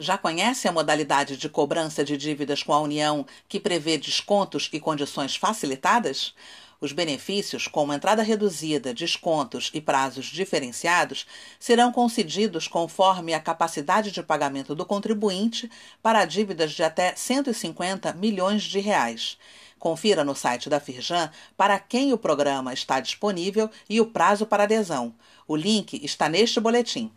Já conhece a modalidade de cobrança de dívidas com a União que prevê descontos e condições facilitadas? Os benefícios, como entrada reduzida, descontos e prazos diferenciados, serão concedidos conforme a capacidade de pagamento do contribuinte para dívidas de até 150 milhões de reais. Confira no site da Firjan para quem o programa está disponível e o prazo para adesão. O link está neste boletim.